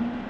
Mm-hmm.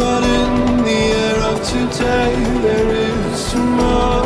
But in the air of today, there is tomorrow's